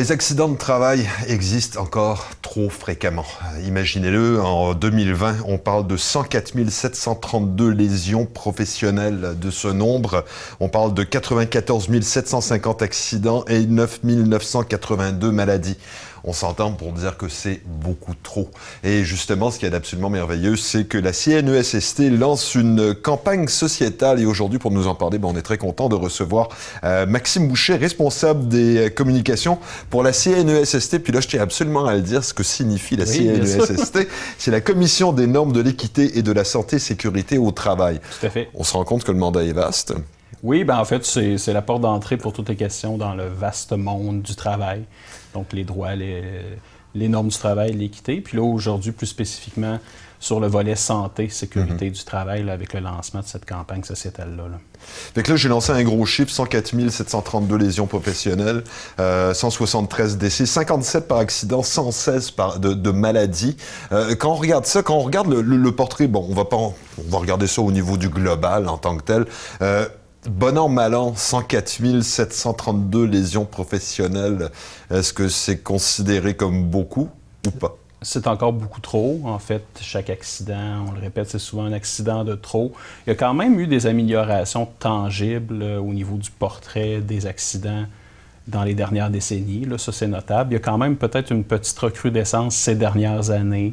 Les accidents de travail existent encore trop fréquemment. Imaginez-le, en 2020, on parle de 104 732 lésions professionnelles de ce nombre. On parle de 94 750 accidents et 9 982 maladies on s'entend pour dire que c'est beaucoup trop. Et justement, ce qui est absolument merveilleux, c'est que la CNESST lance une campagne sociétale. Et aujourd'hui, pour nous en parler, ben, on est très content de recevoir euh, Maxime Boucher, responsable des communications pour la CNESST. Puis là, je tiens absolument à le dire, ce que signifie la CNESST. C'est la Commission des normes de l'équité et de la santé sécurité au travail. Tout à fait. On se rend compte que le mandat est vaste. Oui, ben en fait, c'est la porte d'entrée pour toutes les questions dans le vaste monde du travail. Donc, les droits, les, normes du travail, l'équité. Puis là, aujourd'hui, plus spécifiquement, sur le volet santé, sécurité mhm. du travail, avec le lancement de cette campagne sociétale-là. Là. Fait que là, j'ai lancé un gros chiffre, 104 732 lésions professionnelles, 173 euh, décès, 57 par accident, 116 par, de, de maladies. Euh, quand on regarde ça, quand on regarde le, portrait, bon, on va pas, on va regarder ça au niveau du global en tant que tel. Euh, Bon an, mal an, 104 732 lésions professionnelles. Est-ce que c'est considéré comme beaucoup ou pas? C'est encore beaucoup trop. En fait, chaque accident, on le répète, c'est souvent un accident de trop. Il y a quand même eu des améliorations tangibles euh, au niveau du portrait des accidents dans les dernières décennies. Là, ça, c'est notable. Il y a quand même peut-être une petite recrudescence ces dernières années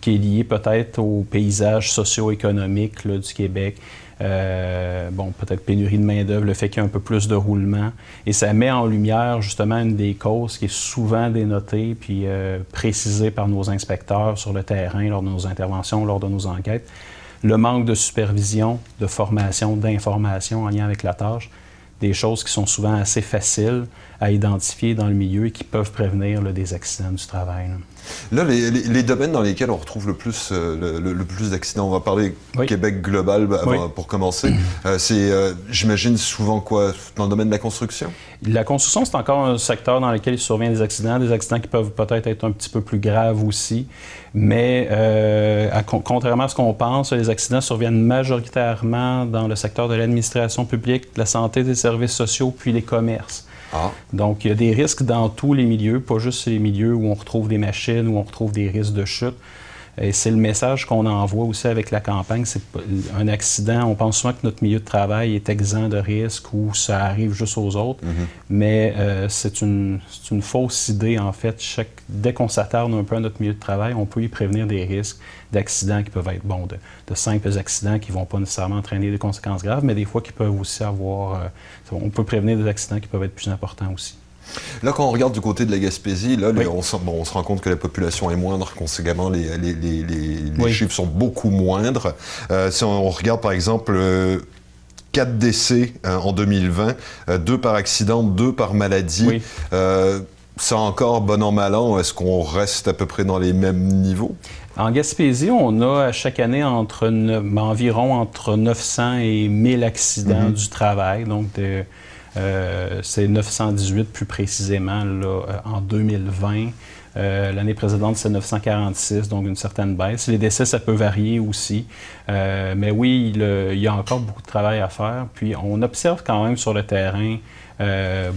qui est liée peut-être au paysage socio-économique du Québec. Euh, bon, peut-être pénurie de main-d'œuvre, le fait qu'il y ait un peu plus de roulement. Et ça met en lumière justement une des causes qui est souvent dénotée puis euh, précisée par nos inspecteurs sur le terrain lors de nos interventions, lors de nos enquêtes. Le manque de supervision, de formation, d'information en lien avec la tâche, des choses qui sont souvent assez faciles à identifier dans le milieu et qui peuvent prévenir des accidents du travail. Là, les, domaines dans lesquels on retrouve le plus, euh, le, plus d'accidents, on va parler Québec global bah, pour commencer. Euh, c'est, euh, j'imagine, souvent quoi Dans le domaine de la construction? La construction, c'est encore un secteur dans lequel il survient des accidents, des accidents qui peuvent peut-être être un petit peu plus graves aussi. Mais contrairement à ce qu'on pense, les accidents surviennent majoritairement dans le secteur de l'administration publique, de la santé, des services sociaux, puis les commerces. Ah. Donc, il y a des risques dans tous les milieux, pas juste les milieux où on retrouve des machines, où on retrouve des risques de chute. Et c'est le message qu'on envoie aussi avec la campagne. C'est un accident. On pense souvent que notre milieu de travail est exempt de risques ou ça arrive juste aux autres. Mm-hmm. Mais euh, c'est une, une, fausse idée, en fait. Chaque, dès qu'on s'attarde un peu à notre milieu de travail, on peut y prévenir des risques d'accidents qui peuvent être, bon, de, simples accidents qui ne vont pas nécessairement entraîner des conséquences graves, mais des fois qui peuvent aussi avoir. Euh, on peut prévenir des accidents qui peuvent être plus importants aussi. Là, quand on regarde du côté de la Gaspésie, là, on, se rend compte que la population est moindre, conséquemment, les, chiffres sont beaucoup moindres. Euh, si on, regarde, par exemple, 4 euh, décès euh, en 2020, 2 par accident, 2 par maladie. ça encore, bon an, mal an, est-ce qu'on reste à peu près dans les mêmes niveaux? En Gaspésie, on a chaque année entre environ entre 900 et 1000 accidents mm-hmm. du travail. Donc, de, euh, c'est 918 plus précisément là, euh, en 2020. Euh, l'année précédente, c'est 946, donc une certaine baisse. Les décès, ça peut varier aussi. mais oui, il, y a encore beaucoup de travail à faire. Puis on observe quand même sur le terrain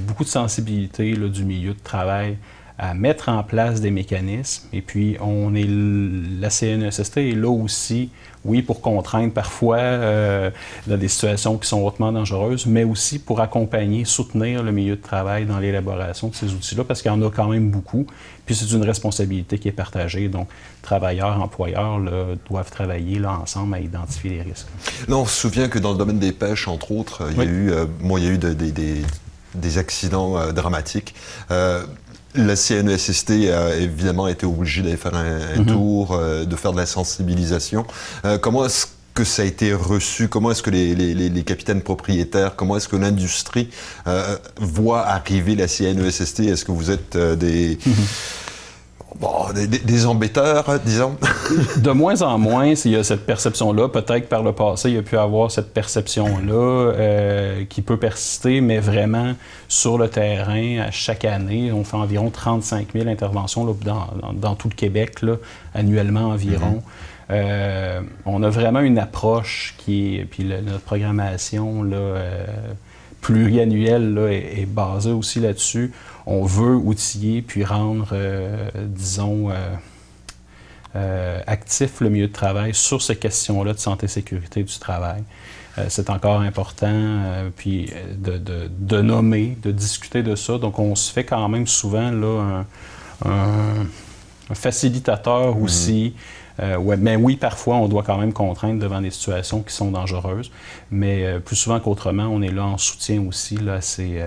beaucoup de sensibilité du milieu de travail à mettre en place des mécanismes. Et puis, on est la CNESST est là aussi, oui, pour contraindre parfois euh, dans des situations qui sont hautement dangereuses, mais aussi pour accompagner, soutenir le milieu de travail dans l'élaboration de ces outils-là, parce qu'il y en a quand même beaucoup. Puis, c'est une responsabilité qui est partagée. Donc, travailleurs, employeurs doivent travailler là, ensemble à identifier les risques. Là, on se souvient que dans le domaine des pêches, entre autres, il y a eu, euh, il y a eu des accidents euh, dramatiques. La CNESST a évidemment été obligée d'aller faire un, mhm. tour, euh, de faire de la sensibilisation. Euh, comment est-ce que ça a été reçu? Comment est-ce que les, capitaines propriétaires, comment est-ce que l'industrie euh, voit arriver la CNESST Est-ce que vous êtes des... Bon, des, embêteurs, disons. de moins en moins, il y a cette perception-là. Peut-être que par le passé, il y a pu avoir cette perception-là euh, qui peut persister, mais vraiment, sur le terrain, à chaque année, on fait environ 35 000 interventions dans, tout le Québec, annuellement environ. Mm-hmm. Euh, on a vraiment une approche qui est, puis notre programmation, là, euh, pluriannuel là, est, basé aussi là-dessus. On veut outiller puis rendre, disons, actif le milieu de travail sur ces questions-là de santé et sécurité du travail. Euh, c'est encore important, euh, puis euh, de, nommer, de discuter de ça. Donc, on se fait quand même souvent là, un, facilitateur mhm. Aussi. ouais, mais oui, parfois, on doit quand même contraindre devant des situations qui sont dangereuses. Mais plus souvent qu'autrement, on est là en soutien aussi là, à ces,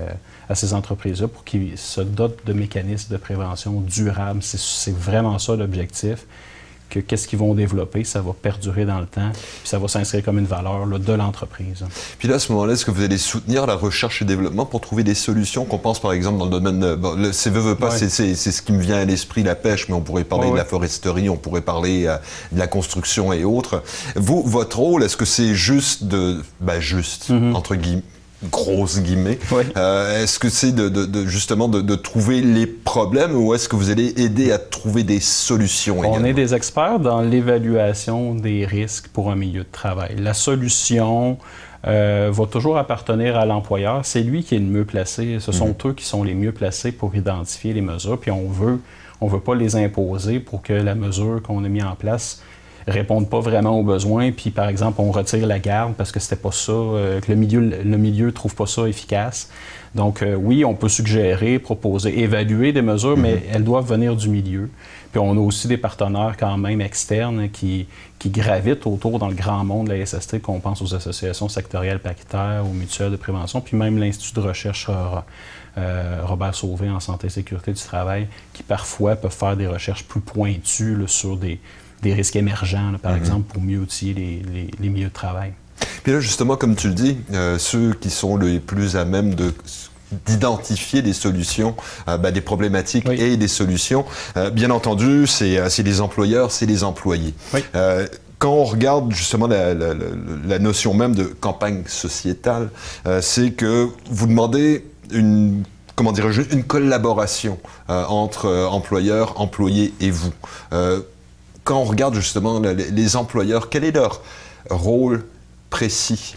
à ces entreprises-là pour qu'ils se dotent de mécanismes de prévention durables. C'est vraiment ça l'objectif que qu'est-ce qu'ils vont développer, ça va perdurer dans le temps, puis ça va s'inscrire comme une valeur de l'entreprise. Puis là, à ce moment-là, est-ce que vous allez soutenir la recherche et développement pour trouver des solutions qu'on pense, par exemple, dans le domaine... Bon, le c'est veut, pas, c'est ce qui me vient à l'esprit, la pêche, mais on pourrait parler de la foresterie, on pourrait parler euh, de la construction et autres. Vous, votre rôle, est-ce que c'est juste de... Ben, juste, mm-hmm. entre guillemets, grosses guillemets. Euh, est-ce que c'est de, justement de, trouver les problèmes ou est-ce que vous allez aider à trouver des solutions On est des experts dans l'évaluation des risques pour un milieu de travail. La solution euh, va toujours appartenir à l'employeur. C'est lui qui est le mieux placé. Ce sont mhm. eux qui sont les mieux placés pour identifier les mesures. Puis on veut, on veut pas les imposer pour que la mesure qu'on a mise en place répondent pas vraiment aux besoins, puis par exemple, on retire la garde parce que c'était pas ça, euh, que le milieu le milieu trouve pas ça efficace. Donc euh, oui, on peut suggérer, proposer, évaluer des mesures, mais mhm. elles doivent venir du milieu. Puis on a aussi des partenaires quand même externes qui, qui gravitent autour dans le grand monde de la SST, qu'on pense aux associations sectorielles paquetaires, aux mutuelles de prévention, puis même l'Institut de recherche euh, Robert Sauvé en santé et sécurité du travail, qui parfois peuvent faire des recherches plus pointues sur des, des risques émergents, par mhm. exemple, pour mieux outiller les, les, milieux de travail. Puis là, justement, comme tu le dis, euh, ceux qui sont les plus à même de d'identifier des solutions, euh, ben, des problématiques et des solutions. Euh, bien entendu, c'est les employeurs, c'est les employés. quand on regarde justement la, la, la, notion même de campagne sociétale, c'est que vous demandez une comment dirais-je, une collaboration entre employeurs, employés et vous quand on regarde justement les, employeurs, quel est leur rôle précis?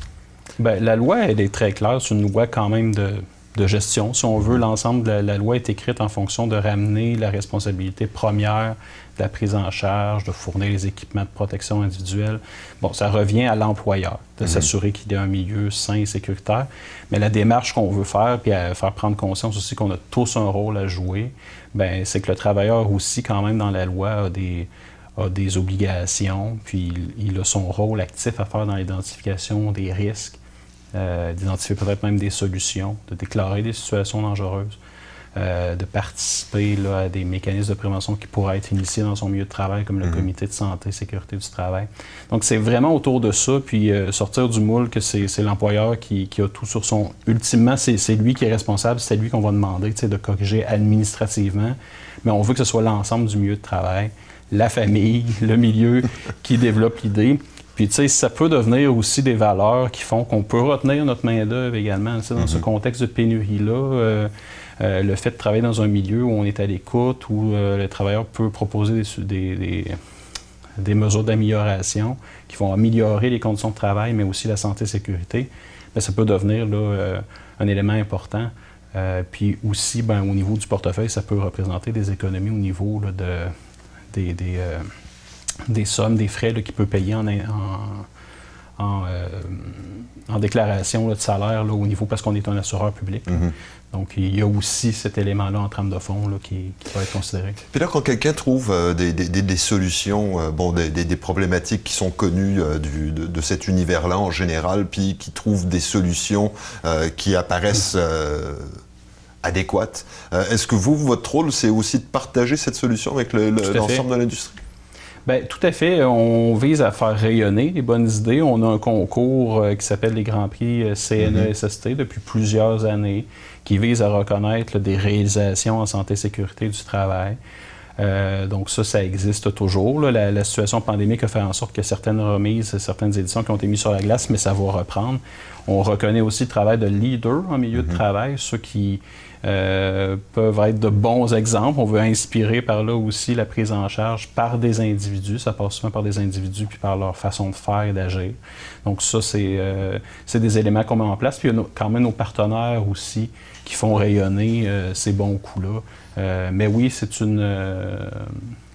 Bien, la loi, elle est très claire. C'est une loi quand même de, gestion. Si on veut, l'ensemble de la, loi est écrite en fonction de ramener la responsabilité première de la prise en charge, de fournir les équipements de protection individuelle. Bon, ça revient à l'employeur de mhm. s'assurer qu'il y a un milieu sain et sécuritaire. Mais la démarche qu'on veut faire, puis à faire prendre conscience aussi qu'on a tous un rôle à jouer, ben c'est que le travailleur aussi, quand même, dans la loi, a des a des obligations, puis il, a son rôle actif à faire dans l'identification des risques, euh, d'identifier peut-être même des solutions, de déclarer des situations dangereuses, euh, de participer là, à des mécanismes de prévention qui pourraient être initiés dans son milieu de travail, comme le mhm. comité de santé et sécurité du travail. Donc, c'est vraiment autour de ça, puis euh, sortir du moule que c'est l'employeur qui, qui, a tout sur son... Ultimement, c'est lui qui est responsable, c'est lui qu'on va demander de corriger administrativement, mais on veut que ce soit l'ensemble du milieu de travail la famille, le milieu qui développe l'idée. Puis, tu sais, ça peut devenir aussi des valeurs qui font qu'on peut retenir notre main-d'œuvre également. dans ce mm-hmm. contexte de pénurie-là, euh, euh, le fait de travailler dans un milieu où on est à l'écoute, où euh, le travailleur peut proposer des, des, mesures d'amélioration qui vont améliorer les conditions de travail, mais aussi la santé et sécurité, bien, ça peut devenir là, un élément important. puis aussi, ben, au niveau du portefeuille, ça peut représenter des économies au niveau de des, euh, des, sommes, des frais qu'il peut payer en, en, euh, déclaration de salaire au niveau parce qu'on est un assureur public. Mm-hmm. Donc, il y a aussi cet élément-là en trame de fond qui, qui, peut être considéré. Puis là, quand quelqu'un trouve euh, des, solutions, bon, des, problématiques qui sont connues du, de, cet univers-là en général, puis qui trouve des solutions qui apparaissent adéquate. Euh, est-ce que vous, votre rôle, c'est aussi de partager cette solution avec l'ensemble de l'industrie? Bien, tout à fait. On vise à faire rayonner les bonnes idées. On a un concours euh, qui s'appelle les Grands Prix euh, CNESST mm-hmm. depuis plusieurs années, qui vise à reconnaître des réalisations en santé et sécurité du travail. donc ça, ça existe toujours. La, la, situation pandémique a fait en sorte que certaines remises, certaines éditions qui ont été mises sur la glace, mais ça va reprendre. On reconnaît aussi le travail de leaders en milieu de mhm. travail, ceux qui, euh, peuvent être de bons exemples. On veut inspirer par là aussi la prise en charge par des individus. Ça passe souvent par des individus puis par leur façon de faire et d'agir. Donc ça, c'est euh, des éléments qu'on met en place. Puis il y a quand même nos partenaires aussi qui font rayonner euh, ces bons coups-là. mais oui, c'est une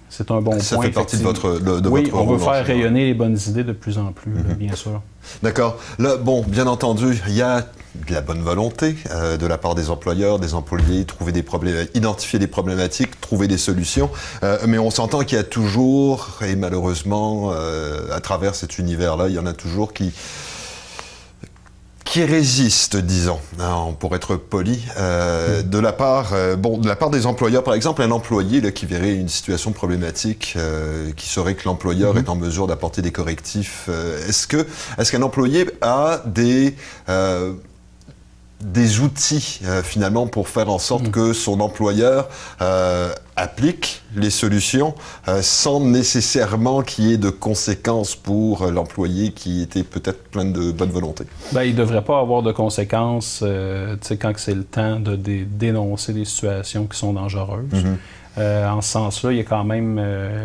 c'est un bon point. Ça fait partie de votre de, Oui, on veut faire rayonner les bonnes idées de plus en plus, mhm. bien sûr. D'accord. Là, bon, bien entendu, il y a de la bonne volonté euh, de la part des employeurs, des employés, trouver des problèmes, identifier des problématiques, trouver des solutions. Euh, mais on s'entend qu'il y a toujours, et malheureusement, euh, à travers cet univers-là, il y en a toujours qui qui résiste, disons, hein, pour être poli, euh, de la part, euh, bon, de la part des employeurs, par exemple, un employé là, qui verrait une situation problématique, euh, qui saurait que l'employeur mhm. est en mesure d'apporter des correctifs. est-ce que, est-ce qu'un employé a des des outils euh, finalement pour faire en sorte mm. que son employeur euh, applique les solutions euh, sans nécessairement qu'il y ait de conséquences pour l'employé qui était peut-être plein de bonne volonté. Bien, il ne devrait pas avoir de conséquences quand c'est le temps de dénoncer des situations qui sont dangereuses. Mm-hmm. en ce sens-là, il y a quand même,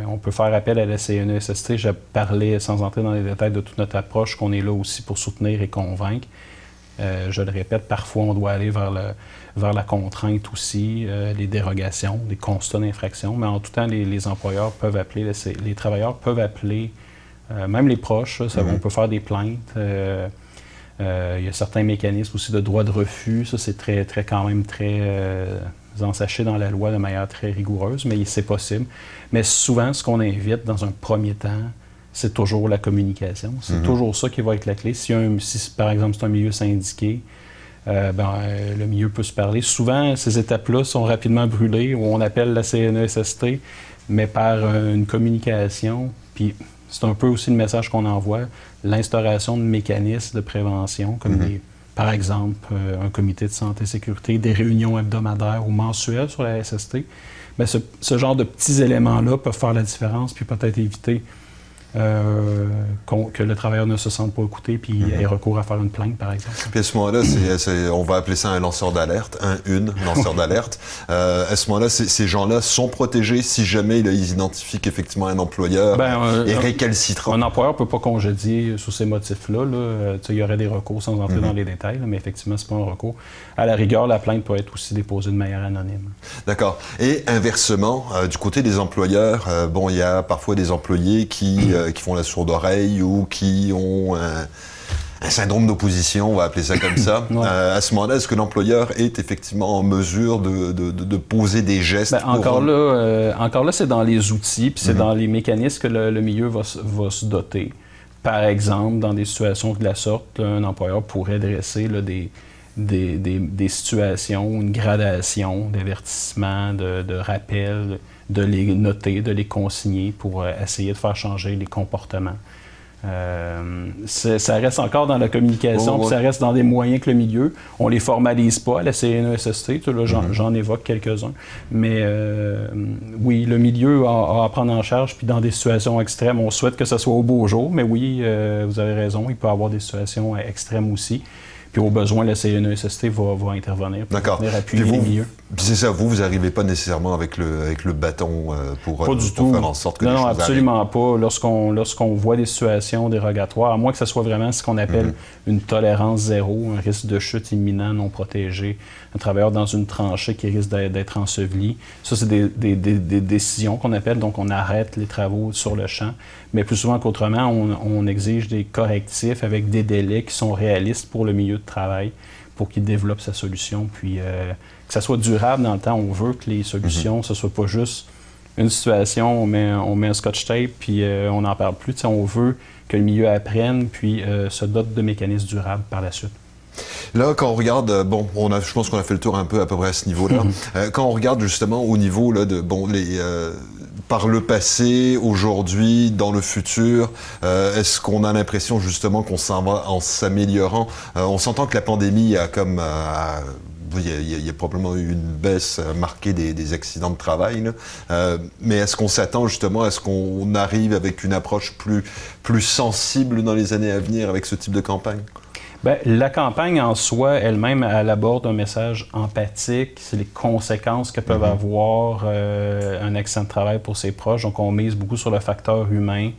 on peut faire appel à la CNESST. Je parlais, sans entrer dans les détails de toute notre approche, qu'on est là aussi pour soutenir et convaincre. Euh, je le répète, parfois on doit aller vers, le, vers la contrainte aussi, euh, les dérogations, les constats d'infraction, mais en tout temps, les, employeurs peuvent appeler, les, travailleurs peuvent appeler, euh, même les proches, ça, mm-hmm. on peut faire des plaintes. il y a certains mécanismes aussi de droit de refus, ça c'est très, très quand même très ensaché dans la loi de manière très rigoureuse, mais c'est possible. Mais souvent, ce qu'on invite dans un premier temps, c'est toujours la communication. C'est mhm. toujours ça qui va être la clé. Si, un, si par exemple, c'est un milieu syndiqué, euh, ben, euh, le milieu peut se parler. Souvent, ces étapes-là sont rapidement brûlées, où on appelle la CNESST, mais par euh, une communication. Puis c'est un peu aussi le message qu'on envoie, l'instauration de mécanismes de prévention, comme mhm. par exemple un comité de santé et sécurité, des réunions hebdomadaires ou mensuelles sur la SST. Mais ce, ce genre de petits éléments-là peuvent faire la différence, puis peut-être éviter euh, que le travailleur ne se sente pas écouté puis mm ait recours à faire une plainte, par exemple. Puis à ce moment-là, on va appeler ça un lanceur d'alerte, un, une lanceur d'alerte. Euh, à ce moment-là, ces gens-là sont protégés si jamais ils identifient qu'effectivement un employeur ben, euh, est récalcitrant. Un employeur ne peut pas congédier sous ces motifs-là. Là. il y aurait des recours sans entrer mhm. dans les détails, mais effectivement, ce n'est pas un recours. À la rigueur, la plainte peut être aussi déposée de manière anonyme. D'accord. Et inversement, du côté des employeurs, bon, il y a parfois des employés qui euh, qui font la sourde oreille ou qui ont un, syndrome d'opposition, on va appeler ça comme ça. Euh, à ce moment-là, est-ce que l'employeur est effectivement en mesure de, poser des gestes ben, encore, là, euh, encore là, c'est dans les outils, puis c'est mhm. dans les mécanismes que le, milieu va, se doter. Par exemple, dans des situations de la sorte, un employeur pourrait dresser des, des, situations, une gradation d'avertissement, de, de rappel, de les noter, de les consigner pour euh, essayer de faire changer les comportements. Euh, ça reste encore dans la communication, ça reste dans des moyens que le milieu. On ne les formalise pas à la CNESST, j'en évoque quelques-uns. Mais euh, oui, le milieu a, à prendre en charge, puis dans des situations extrêmes, on souhaite que ce soit au beau jour, mais oui, vous avez raison, il peut y avoir des situations extrêmes aussi. Puis au besoin, la CNESST va, va intervenir pour venir appuyer les milieux. C'est ça, vous, vous n'arrivez pas nécessairement avec le, avec le bâton euh, pour, pas du tout. faire en sorte que non, les non, absolument pas. Lorsqu'on lorsqu'on voit des situations dérogatoires, à moins que ce soit vraiment ce qu'on appelle mhm. une tolérance zéro, un risque de chute imminent non protégé, un travailleur dans une tranchée qui risque d'être enseveli. Ça, c'est des, des, des, décisions qu'on appelle, donc on arrête les travaux sur le champ. Mais plus souvent qu'autrement, on, on exige des correctifs avec des délais qui sont réalistes pour le milieu de travail pour qu'il développe sa solution. Puis euh, que ça soit durable dans le temps. On veut que les solutions, mhm. ce soit pas juste une situation, on met, on met un scotch tape, puis euh, on n'en parle plus. on veut que le milieu apprenne, puis euh, se dote de mécanismes durables par la suite. Là, quand on regarde, bon, on a, je pense qu'on a fait le tour un peu à peu près à ce niveau-là. Mhm. quand on regarde justement au niveau là, de, bon, les, par le passé, aujourd'hui, dans le futur Est-ce qu'on a l'impression justement qu'on s'en va en s'améliorant? On s'entend que la pandémie a comme il y, a, probablement eu une baisse marquée des, accidents de travail. Euh, mais est-ce qu'on s'attend justement à ce qu'on arrive avec une approche plus, plus sensible dans les années à venir avec ce type de campagne? Bien, la campagne en soi, elle-même, elle aborde un message empathique. C'est les conséquences que peuvent mm-hmm. avoir euh, un accident de travail pour ses proches. Donc, on mise beaucoup sur le facteur humain.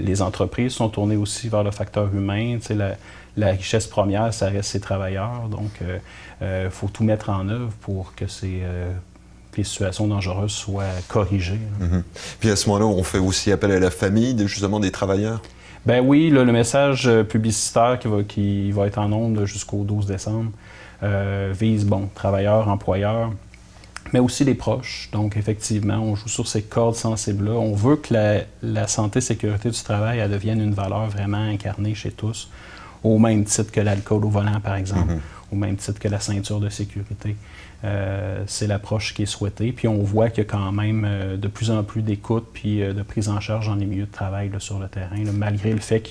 Les entreprises sont tournées aussi vers le facteur humain. Tu sais, la, la, richesse première, ça reste ses travailleurs. Donc, il euh, euh, faut tout mettre en œuvre pour que ces les situations dangereuses soient corrigées. Mm-hmm. Puis à ce moment-là, on fait aussi appel à la famille, justement, des travailleurs? Ben oui, le message euh, publicitaire qui va, qui va être en ondes jusqu'au 12 décembre euh, vise, bon, travailleurs, employeurs, mais aussi les proches. Donc, effectivement, on joue sur ces cordes sensibles-là. On veut que la, la, santé sécurité du travail elle devienne une valeur vraiment incarnée chez tous, au même titre que l'alcool au volant, par exemple, mm-hmm. au même titre que la ceinture de sécurité. Euh, c'est l'approche qui est souhaitée. Puis on voit qu'il y a quand même euh, de plus en plus d'écoute puis euh, de prise en charge dans les milieux de travail sur le terrain, malgré le fait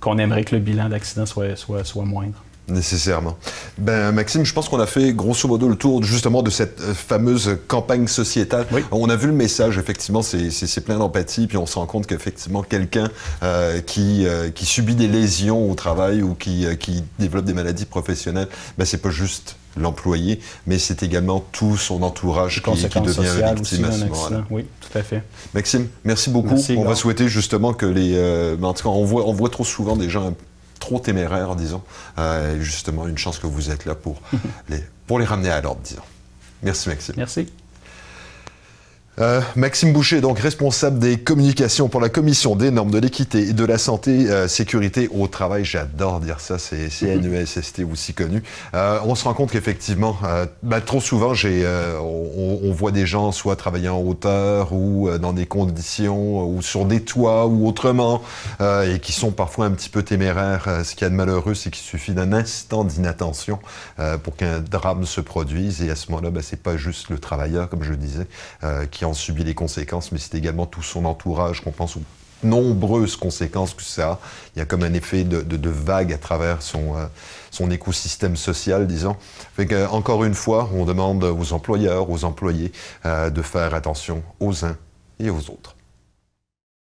qu'on aimerait que le bilan d'accident soit, soit, soit moindre. Nécessairement. Ben, Maxime, je pense qu'on a fait grosso modo le tour justement de cette fameuse campagne sociétale. On a vu le message, effectivement, c'est plein d'empathie, puis on se rend compte qu'effectivement, quelqu'un qui, qui subit des lésions au travail ou qui, qui développe des maladies professionnelles, ben, c'est pas juste l'employé, mais c'est également tout son entourage qui, devient victime à ce moment-là. Oui, tout à fait. Maxime, merci beaucoup. on va souhaiter justement que les... Euh, en tout cas, on voit, on voit trop souvent des gens trop téméraires, disons. Euh, justement, une chance que vous êtes là pour, les, pour les ramener à l'ordre, disons. Merci Maxime. Merci. Euh, Maxime Boucher, donc responsable des communications pour la Commission des normes de l'équité et de la santé euh, sécurité au travail. J'adore dire ça, c'est NESST aussi connu. Euh, on se rend compte qu'effectivement, bah, trop souvent, j'ai, on, on, voit des gens soit travailler en hauteur ou dans des conditions ou sur des toits ou autrement et qui sont parfois un petit peu téméraires. ce qui est de malheureux, c'est qu'il suffit d'un instant d'inattention pour qu'un drame se produise et à ce moment-là, bah, c'est pas juste le travailleur, comme je disais, qui en subit les conséquences, mais c'est également tout son entourage qu'on pense aux nombreuses conséquences que ça a. Il y a comme un effet de, vague à travers son, euh, son écosystème social, disons. Fait encore une fois, on demande aux employeurs, aux employés euh, de faire attention aux uns et aux autres.